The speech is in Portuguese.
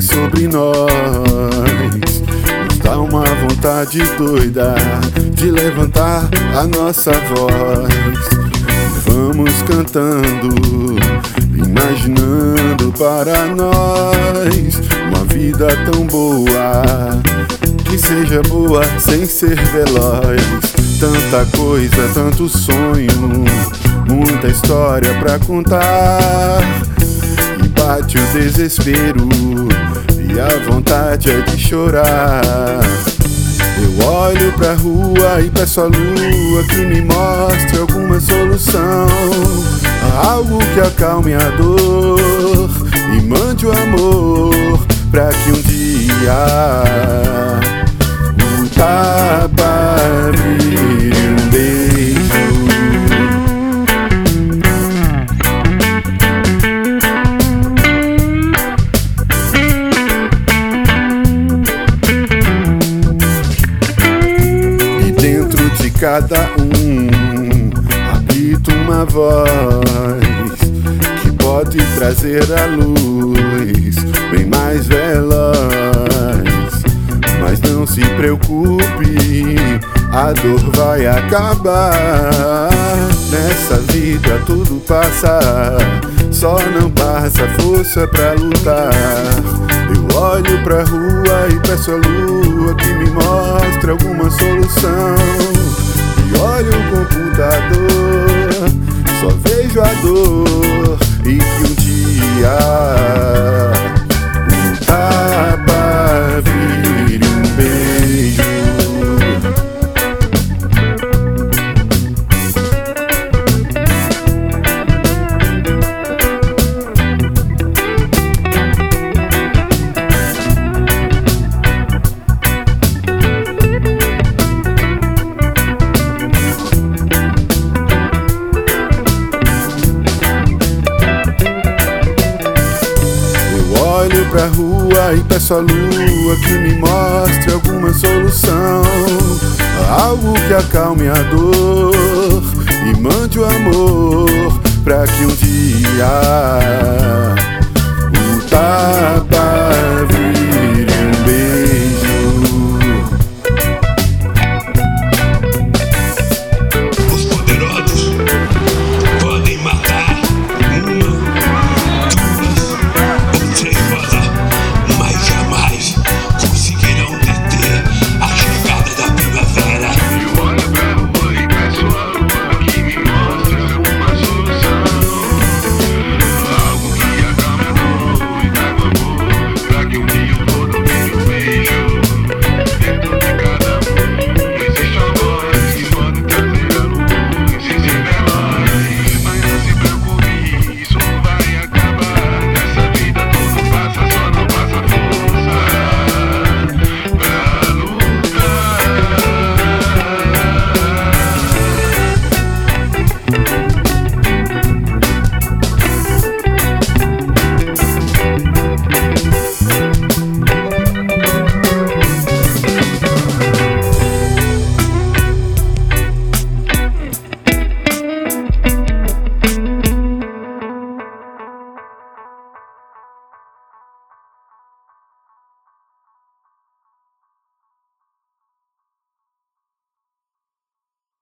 sobre nós. Nos dá uma vontade doida de levantar a nossa voz. Vamos cantando, imaginando para nós uma vida tão boa que seja boa sem ser veloz. Tanta coisa, tanto sonho, muita história pra contar. Bate o desespero e a vontade é de chorar. Eu olho pra rua e peço a lua que me mostre alguma solução. Algo que acalme a dor e mande o amor pra que um dia cada um habita uma voz que pode trazer a luz bem mais veloz. Mas não se preocupe, a dor vai acabar. Nessa vida tudo passa, só não passa força pra lutar. Eu olho pra rua e peço a lua que me mostre alguma solução. Olho o computador, olho pra rua e peço a lua que me mostre alguma solução. Algo que acalme a dor e mande o amor pra que um dia o tapa